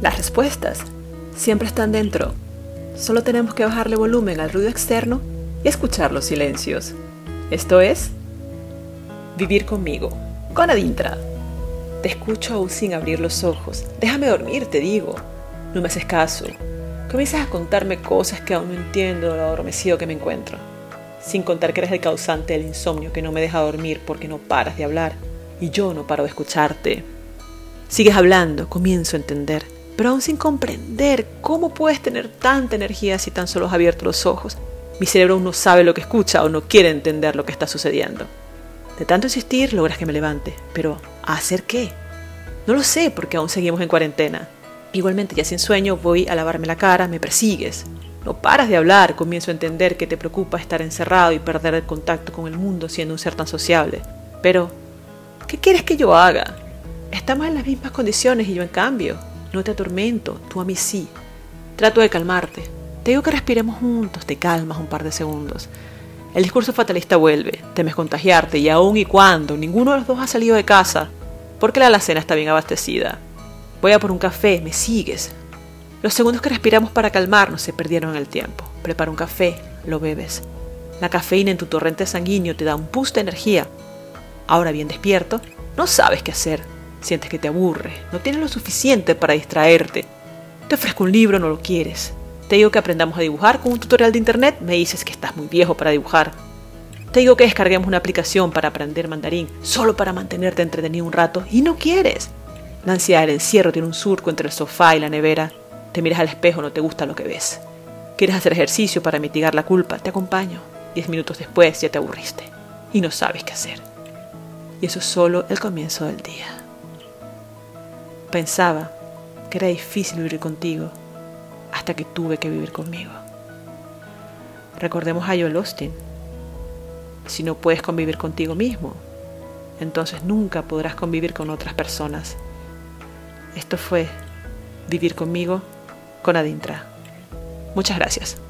Las respuestas siempre están dentro. Solo tenemos que bajarle volumen al ruido externo y escuchar los silencios. Esto es Vivir conmigo, con Adintra. Te escucho aún sin abrir los ojos. Déjame dormir, te digo. No me haces caso. Comienzas a contarme cosas que aún no entiendo lo adormecido que me encuentro. Sin contar que eres el causante del insomnio que no me deja dormir porque no paras de hablar. Y yo no paro de escucharte. Sigues hablando, comienzo a entender, pero aún sin comprender cómo puedes tener tanta energía si tan solo has abierto los ojos. Mi cerebro aún no sabe lo que escucha o no quiere entender lo que está sucediendo. De tanto insistir logras que me levante, pero ¿a hacer qué? No lo sé porque aún seguimos en cuarentena. Igualmente ya sin sueño voy a lavarme la cara, me persigues. No paras de hablar, comienzo a entender que te preocupa estar encerrado y perder el contacto con el mundo siendo un ser tan sociable. Pero, ¿qué quieres que yo haga? Estamos en las mismas condiciones y yo en cambio. No te atormento, tú a mí sí. Trato de calmarte. Te digo que respiremos juntos, te calmas un par de segundos. El discurso fatalista vuelve, temes contagiarte y aun y cuando ninguno de los dos ha salido de casa, porque la alacena está bien abastecida. Voy a por un café, me sigues. Los segundos que respiramos para calmarnos se perdieron en el tiempo. Prepara un café, lo bebes. La cafeína en tu torrente sanguíneo te da un boost de energía. Ahora bien despierto, no sabes qué hacer. Sientes que te aburre, no tienes lo suficiente para distraerte. Te ofrezco un libro, no lo quieres. Te digo que aprendamos a dibujar con un tutorial de internet, me dices que estás muy viejo para dibujar. Te digo que descarguemos una aplicación para aprender mandarín, solo para mantenerte entretenido un rato, y no quieres. La ansiedad del encierro tiene un surco entre el sofá y la nevera. Te miras al espejo, no te gusta lo que ves. Quieres hacer ejercicio para mitigar la culpa, te acompaño. Diez minutos después ya te aburriste y no sabes qué hacer. Y eso es solo el comienzo del día. Pensaba que era difícil vivir contigo hasta que tuve que vivir conmigo. Recordemos a Joel Austin. Si no puedes convivir contigo mismo, entonces nunca podrás convivir con otras personas. Esto fue Vivir conmigo con Adintra. Muchas gracias.